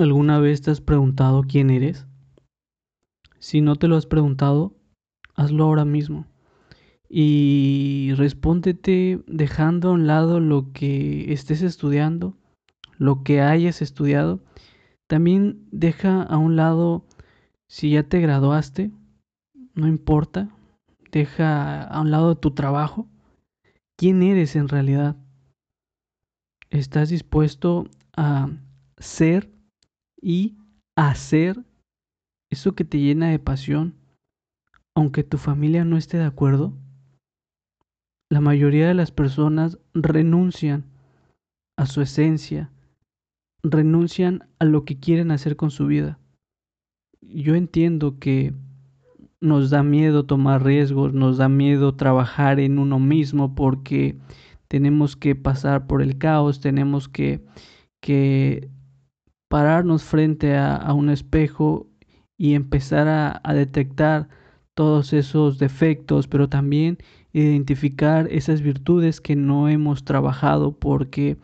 ¿Alguna vez te has preguntado quién eres? Si no te lo has preguntado, hazlo ahora mismo. Y respóndete dejando a un lado lo que estés estudiando, lo que hayas estudiado. También deja a un lado si ya te graduaste, no importa. Deja a un lado tu trabajo. ¿Quién eres en realidad? ¿Estás dispuesto a ser y hacer eso que te llena de pasión, aunque tu familia no esté de acuerdo? La mayoría de las personas renuncian a su esencia, renuncian a lo que quieren hacer con su vida. Yo entiendo que nos da miedo tomar riesgos, nos da miedo trabajar en uno mismo porque tenemos que pasar por el caos, tenemos que, que pararnos frente a, un espejo y empezar a, detectar todos esos defectos, pero también identificar esas virtudes que no hemos trabajado porque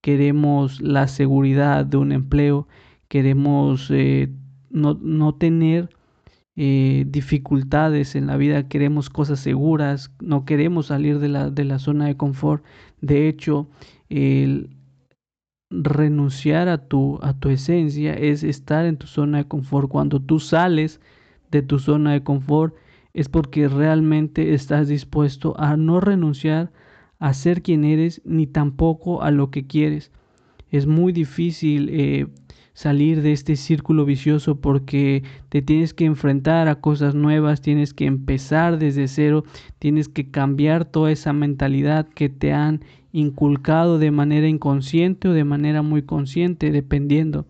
queremos la seguridad de un empleo, queremos eh, no, no, tener eh, dificultades en la vida, queremos cosas seguras, no queremos salir de la, de la zona de confort. De hecho, el, renunciar a tu, a tu esencia es estar en tu zona de confort. Cuando tú sales de tu zona de confort es porque realmente estás dispuesto a no renunciar a ser quien eres ni tampoco a lo que quieres. Es muy difícil eh, salir de este círculo vicioso porque te tienes que enfrentar a cosas nuevas, tienes que empezar desde cero, tienes que cambiar toda esa mentalidad que te han inculcado de manera inconsciente o de manera muy consciente, dependiendo.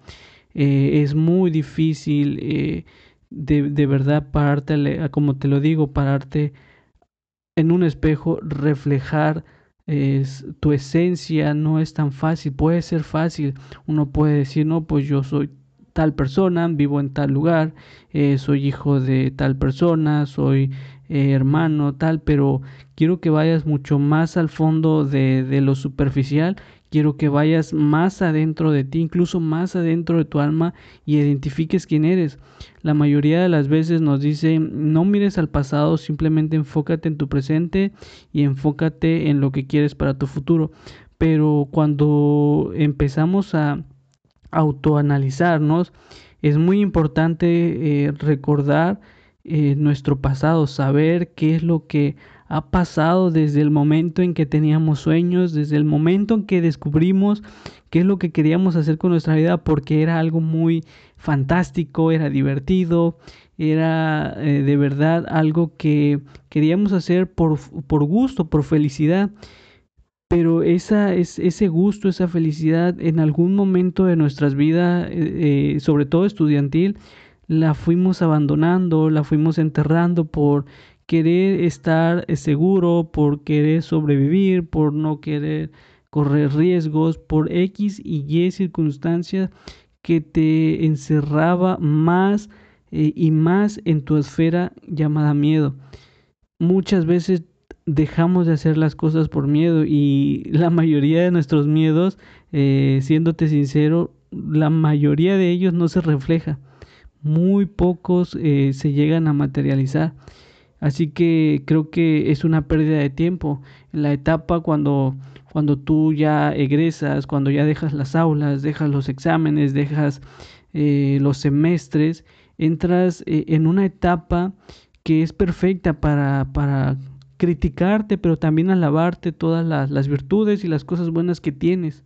Eh, es muy difícil eh, de, de, verdad pararte, como te lo digo, pararte en un espejo, reflejar tu esencia, no es tan fácil, puede ser fácil, uno puede decir, no, pues yo soy tal persona, vivo en tal lugar, eh, soy hijo de tal persona, soy eh, hermano, tal, pero quiero que vayas mucho más al fondo de, de lo superficial Quiero que vayas más adentro de ti, incluso más adentro de tu alma y identifiques quién eres. La mayoría de las veces nos dice, no mires al pasado, simplemente enfócate en tu presente y enfócate en lo que quieres para tu futuro. Pero cuando empezamos a autoanalizarnos, es muy importante eh, recordar eh, nuestro pasado, saber qué es lo que ha pasado desde el momento en que teníamos sueños, desde el momento en que descubrimos qué es lo que queríamos hacer con nuestra vida, porque era algo muy fantástico, era divertido, era eh, de verdad algo que queríamos hacer por, por gusto, por felicidad. Pero esa, es, ese gusto, esa felicidad en algún momento de nuestras vidas, eh, sobre todo estudiantil, la fuimos abandonando, la fuimos enterrando por querer estar eh, seguro, por querer sobrevivir, por no querer correr riesgos, por X y Y circunstancias que te encerraba más eh, y más en tu esfera llamada miedo. Muchas veces dejamos de hacer las cosas por miedo y la mayoría de nuestros miedos, eh, siéndote sincero, la mayoría de ellos no se refleja. Muy pocos se llegan a materializar. Así que creo que es una pérdida de tiempo. La etapa cuando, cuando tú ya egresas, cuando ya dejas las aulas, dejas los exámenes, dejas eh, los semestres, entras eh, en una etapa que es perfecta para, para criticarte, pero también alabarte todas las, las virtudes y las cosas buenas que tienes.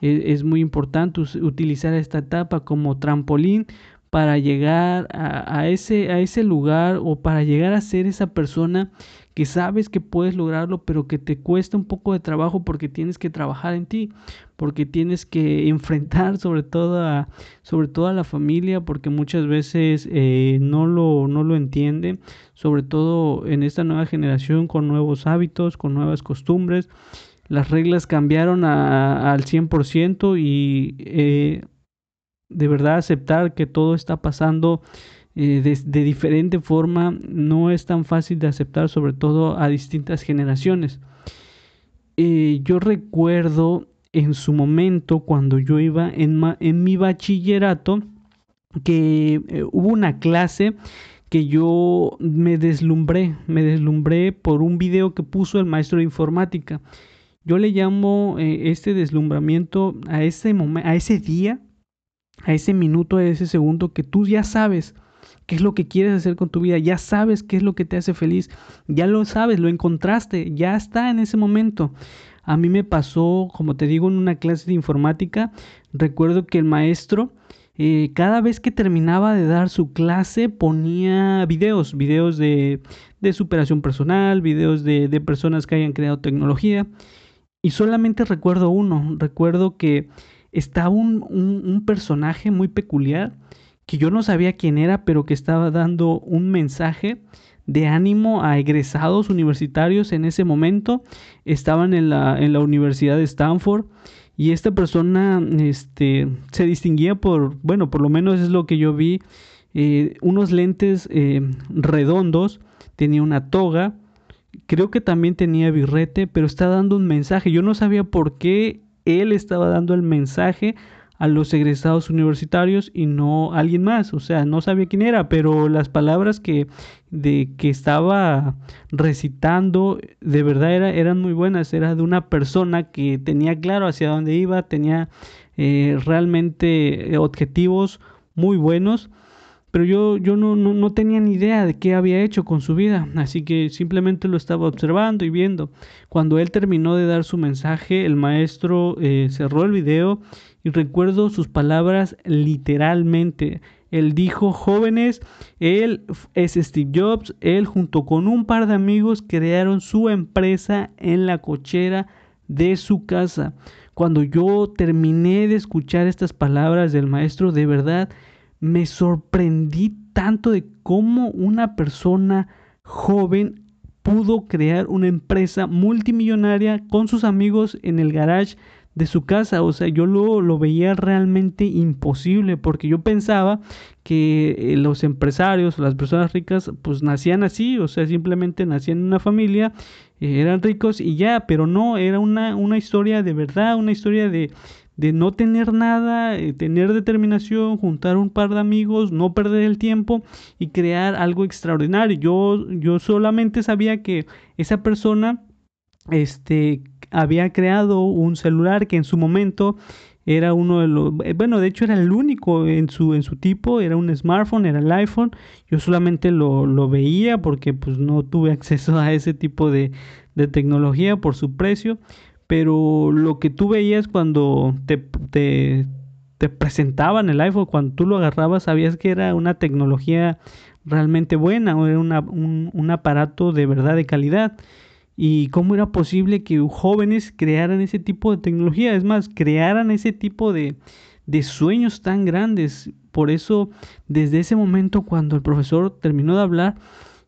E, es muy importante utilizar esta etapa como trampolín para llegar a, ese, a ese lugar o para llegar a ser esa persona que sabes que puedes lograrlo, pero que te cuesta un poco de trabajo porque tienes que trabajar en ti, porque tienes que enfrentar sobre todo a, sobre todo a la familia, porque muchas veces eh, no, lo, no lo entienden, sobre todo en esta nueva generación con nuevos hábitos, con nuevas costumbres. Las reglas cambiaron a, al 100% y eh, de verdad aceptar que todo está pasando eh, de, diferente forma no es tan fácil de aceptar, sobre todo a distintas generaciones. Eh, yo recuerdo en su momento cuando yo iba en, mi bachillerato que eh, hubo una clase que yo me deslumbré, me deslumbré por un video que puso el maestro de informática. Yo le llamo este deslumbramiento a ese día, a ese minuto, a ese segundo que tú ya sabes qué es lo que quieres hacer con tu vida, ya sabes qué es lo que te hace feliz, ya lo sabes, lo encontraste, ya está en ese momento. A mí me pasó, como te digo, en una clase de informática, recuerdo que el maestro eh, cada vez que terminaba de dar su clase ponía videos, videos de, superación personal, videos de, personas que hayan creado tecnología. Y solamente recuerdo uno, recuerdo que estaba un, personaje muy peculiar que yo no sabía quién era, pero que estaba dando un mensaje de ánimo a egresados universitarios en ese momento. Estaban en la, en la Universidad de Stanford y esta persona este, se distinguía por, bueno, por lo menos es lo que yo vi, eh, unos lentes eh, redondos, tenía una toga, creo que también tenía birrete, pero está dando un mensaje. Yo no sabía por qué él estaba dando el mensaje a los egresados universitarios y no a alguien más. O sea, no sabía quién era, pero las palabras que, de, que estaba recitando de verdad era, eran muy buenas. Era de una persona que tenía claro hacia dónde iba, tenía eh, realmente objetivos muy buenos. Pero yo, yo no, no, tenía ni idea de qué había hecho con su vida, así que simplemente lo estaba observando y viendo. Cuando él terminó de dar su mensaje, el maestro eh, cerró el video y recuerdo sus palabras literalmente. Él dijo, jóvenes, él es Steve Jobs, él junto con un par de amigos crearon su empresa en la cochera de su casa. Cuando yo terminé de escuchar estas palabras del maestro, de verdad me sorprendí tanto de cómo una persona joven pudo crear una empresa multimillonaria con sus amigos en el garage de su casa. O sea, yo lo, lo veía realmente imposible porque yo pensaba que eh, los empresarios, las personas ricas, pues nacían así, o sea, simplemente nacían en una familia, eh, eran ricos y ya, pero no, era una, una historia de verdad, una historia de, de no tener nada, eh, tener determinación, juntar un par de amigos, no perder el tiempo y crear algo extraordinario. Yo, yo solamente sabía que esa persona este, había creado un celular que en su momento era uno de los, eh, bueno, de hecho era el único en su, en su tipo, era un smartphone, era el iPhone, yo solamente lo, lo veía porque pues no tuve acceso a ese tipo de, de, tecnología por su precio, pero lo que tú veías cuando te, te, presentaban el iPhone, cuando tú lo agarrabas, sabías que era una tecnología realmente buena, era una, un, un aparato de verdad de calidad y cómo era posible que jóvenes crearan ese tipo de tecnología, es más, crearan ese tipo de, de sueños tan grandes. Por eso, desde ese momento, cuando el profesor terminó de hablar,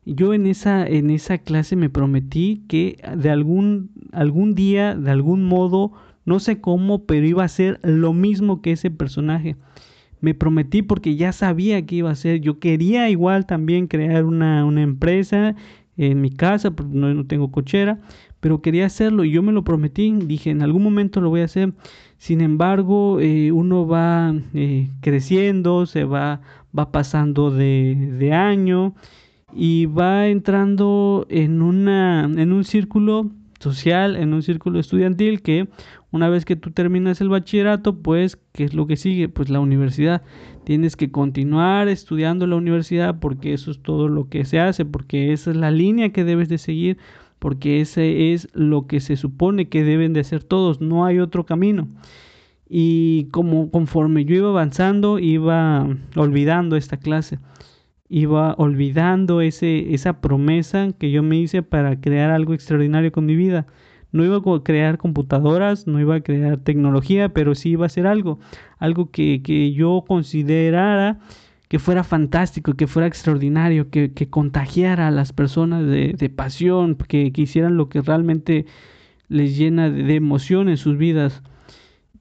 yo en esa, en esa clase me prometí que de algún, algún día, de algún modo, no sé cómo, pero iba a ser lo mismo que ese personaje. Me prometí porque ya sabía que iba a ser. Yo quería igual también crear una, una empresa en mi casa, porque no, no tengo cochera, pero quería hacerlo y yo me lo prometí, dije, en algún momento lo voy a hacer. Sin embargo, eh, uno va eh, creciendo, se va, va pasando de, de, año y va entrando en, una, en un círculo social, en un círculo estudiantil que una vez que tú terminas el bachillerato, pues, ¿qué es lo que sigue? Pues la universidad. Tienes que continuar estudiando la universidad porque eso es todo lo que se hace, porque esa es la línea que debes de seguir, porque ese es lo que se supone que deben de hacer todos, no hay otro camino. Y como conforme yo iba avanzando, iba olvidando esta clase, iba olvidando ese, esa promesa que yo me hice para crear algo extraordinario con mi vida. No iba a crear computadoras, no iba a crear tecnología, pero sí iba a ser algo, algo que, que yo considerara que fuera fantástico, que fuera extraordinario, que, que contagiara a las personas de, de pasión, que, que, hicieran lo que realmente les llena de, de, emoción en sus vidas.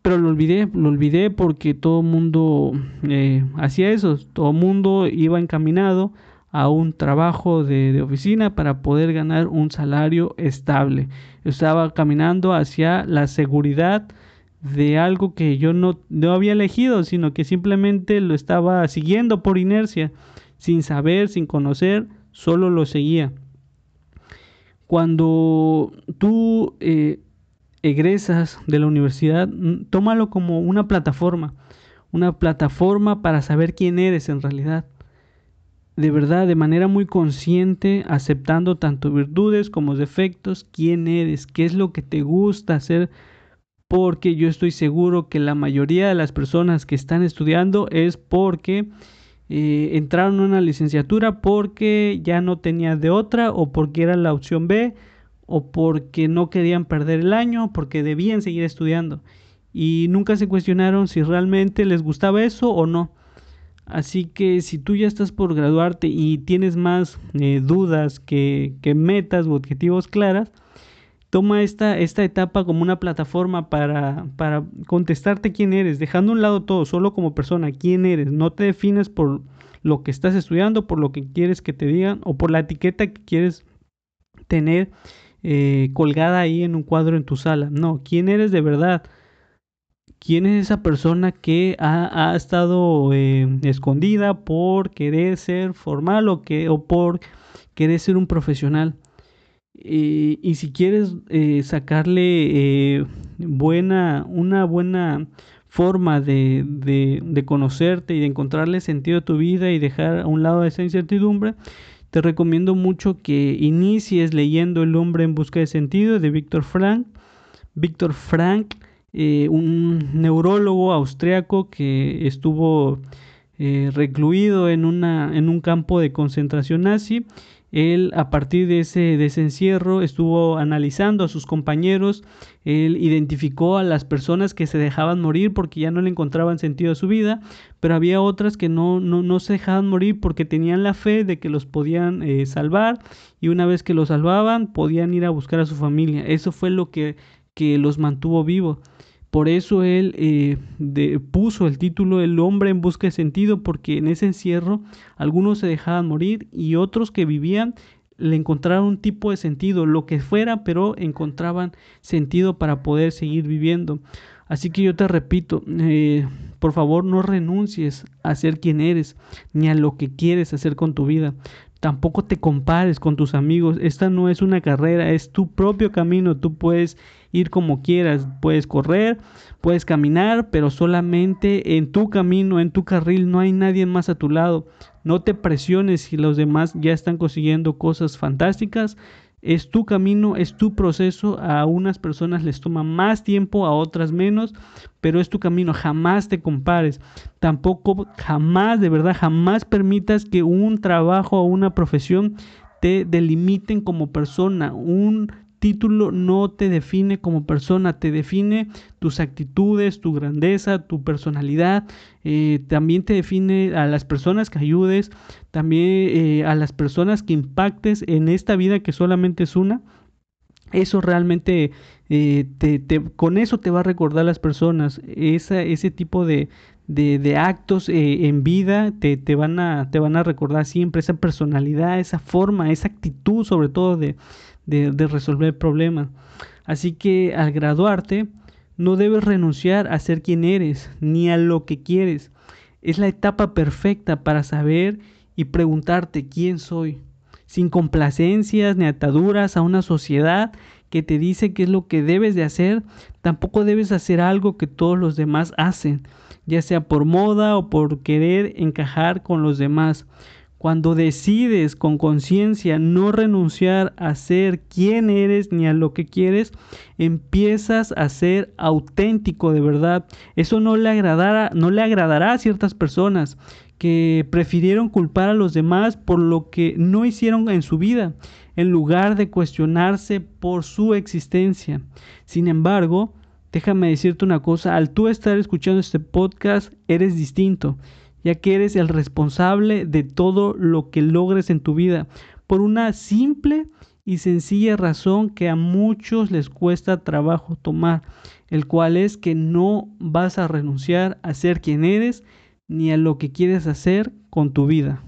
Pero lo olvidé, lo olvidé porque todo mundo eh, hacía eso, todo mundo iba encaminado a un trabajo de, oficina para poder ganar un salario estable. Estaba caminando hacia la seguridad de algo que yo no, no había elegido, sino que simplemente lo estaba siguiendo por inercia, sin saber, sin conocer, solo lo seguía. Cuando tú eh, egresas de la universidad, mm, tómalo como una plataforma, una plataforma para saber quién eres en realidad. De verdad, de manera muy consciente, aceptando tanto virtudes como defectos, quién eres, qué es lo que te gusta hacer, porque yo estoy seguro que la mayoría de las personas que están estudiando es porque eh, entraron a una licenciatura porque ya no tenían de otra o porque era la opción B o porque no querían perder el año, porque debían seguir estudiando y nunca se cuestionaron si realmente les gustaba eso o no. Así que si tú ya estás por graduarte y tienes más eh, dudas que, que, metas u objetivos claras, toma esta, esta etapa como una plataforma para, para contestarte quién eres, dejando a un lado todo, solo como persona, quién eres. No te defines por lo que estás estudiando, por lo que quieres que te digan o por la etiqueta que quieres tener eh, colgada ahí en un cuadro en tu sala. No, quién eres de verdad. ¿Quién es esa persona que ha, estado eh, escondida por querer ser formal o, que, o por querer ser un profesional? y si quieres eh, sacarle buena, una buena forma de, de, conocerte y de encontrarle sentido a tu vida y dejar a un lado esa incertidumbre, te recomiendo mucho que inicies leyendo El hombre en busca de sentido de Víctor Frank. Víctor Frank, eh, un neurólogo austriaco que estuvo recluido en, una, en un campo de concentración nazi él a partir de ese, de ese encierro estuvo analizando a sus compañeros, él identificó a las personas que se dejaban morir porque ya no le encontraban sentido a su vida, pero había otras que no, no, no se dejaban morir porque tenían la fe de que los podían eh, salvar y una vez que los salvaban podían ir a buscar a su familia. Eso fue lo que, que los mantuvo vivos. Por eso él eh, puso el título El hombre en busca de sentido, porque en ese encierro algunos se dejaban morir y otros que vivían le encontraron un tipo de sentido, lo que fuera, pero encontraban sentido para poder seguir viviendo. Así que yo te repito, eh, por favor no renuncies a ser quien eres, ni a lo que quieres hacer con tu vida. Tampoco te compares con tus amigos. Esta no es una carrera, es tu propio camino. Tú puedes ir como quieras, puedes correr, puedes caminar, pero solamente en tu camino, en tu carril, no hay nadie más a tu lado. No te presiones si los demás ya están consiguiendo cosas fantásticas. Es tu camino, es tu proceso. A unas personas les toma más tiempo, a otras menos, pero es tu camino. Jamás te compares. Tampoco, jamás, de verdad, jamás permitas que un trabajo o una profesión te delimiten como persona. Un título no te define como persona, te define tus actitudes, tu grandeza, tu personalidad, eh, también te define a las personas que ayudes, también eh, a las personas que impactes en esta vida que solamente es una. Eso realmente, eh, con eso te va a recordar las personas, esa, ese tipo de, de, actos en vida te, te, van a, te van a recordar siempre esa personalidad, esa forma, esa actitud sobre todo de, resolver problemas. Así que al graduarte, no debes renunciar a ser quien eres, ni a lo que quieres. Es la etapa perfecta para saber y preguntarte quién soy, sin complacencias ni ataduras a una sociedad que te dice qué es lo que debes de hacer, tampoco debes hacer algo que todos los demás hacen, ya sea por moda o por querer encajar con los demás. Cuando decides con conciencia no renunciar a ser quien eres ni a lo que quieres, empiezas a ser auténtico de verdad. Eso no le agradará, no le agradará a ciertas personas que prefirieron culpar a los demás por lo que no hicieron en su vida, en lugar de cuestionarse por su existencia. Sin embargo, déjame decirte una cosa, al tú estar escuchando este podcast, eres distinto ya que eres el responsable de todo lo que logres en tu vida, por una simple y sencilla razón que a muchos les cuesta trabajo tomar, el cual es que no vas a renunciar a ser quien eres ni a lo que quieres hacer con tu vida.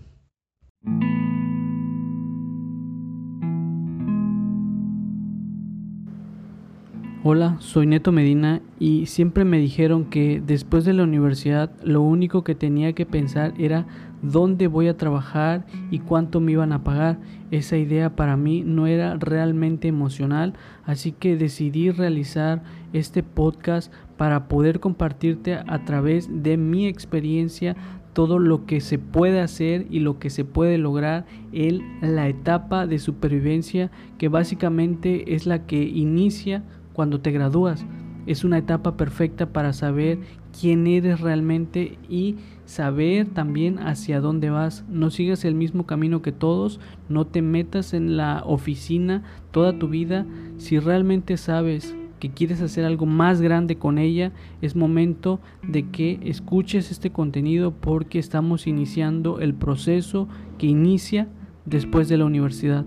Hola, soy Neto Medina y siempre me dijeron que después de la universidad lo único que tenía que pensar era dónde voy a trabajar y cuánto me iban a pagar. Esa idea para mí no era realmente emocional, así que decidí realizar este podcast para poder compartirte a través de mi experiencia todo lo que se puede hacer y lo que se puede lograr en la etapa de supervivencia que básicamente es la que inicia cuando te gradúas. Es una etapa perfecta para saber quién eres realmente y saber también hacia dónde vas. No sigas el mismo camino que todos, no te metas en la oficina toda tu vida. Si realmente sabes que quieres hacer algo más grande con ella, es momento de que escuches este contenido porque estamos iniciando el proceso que inicia después de la universidad.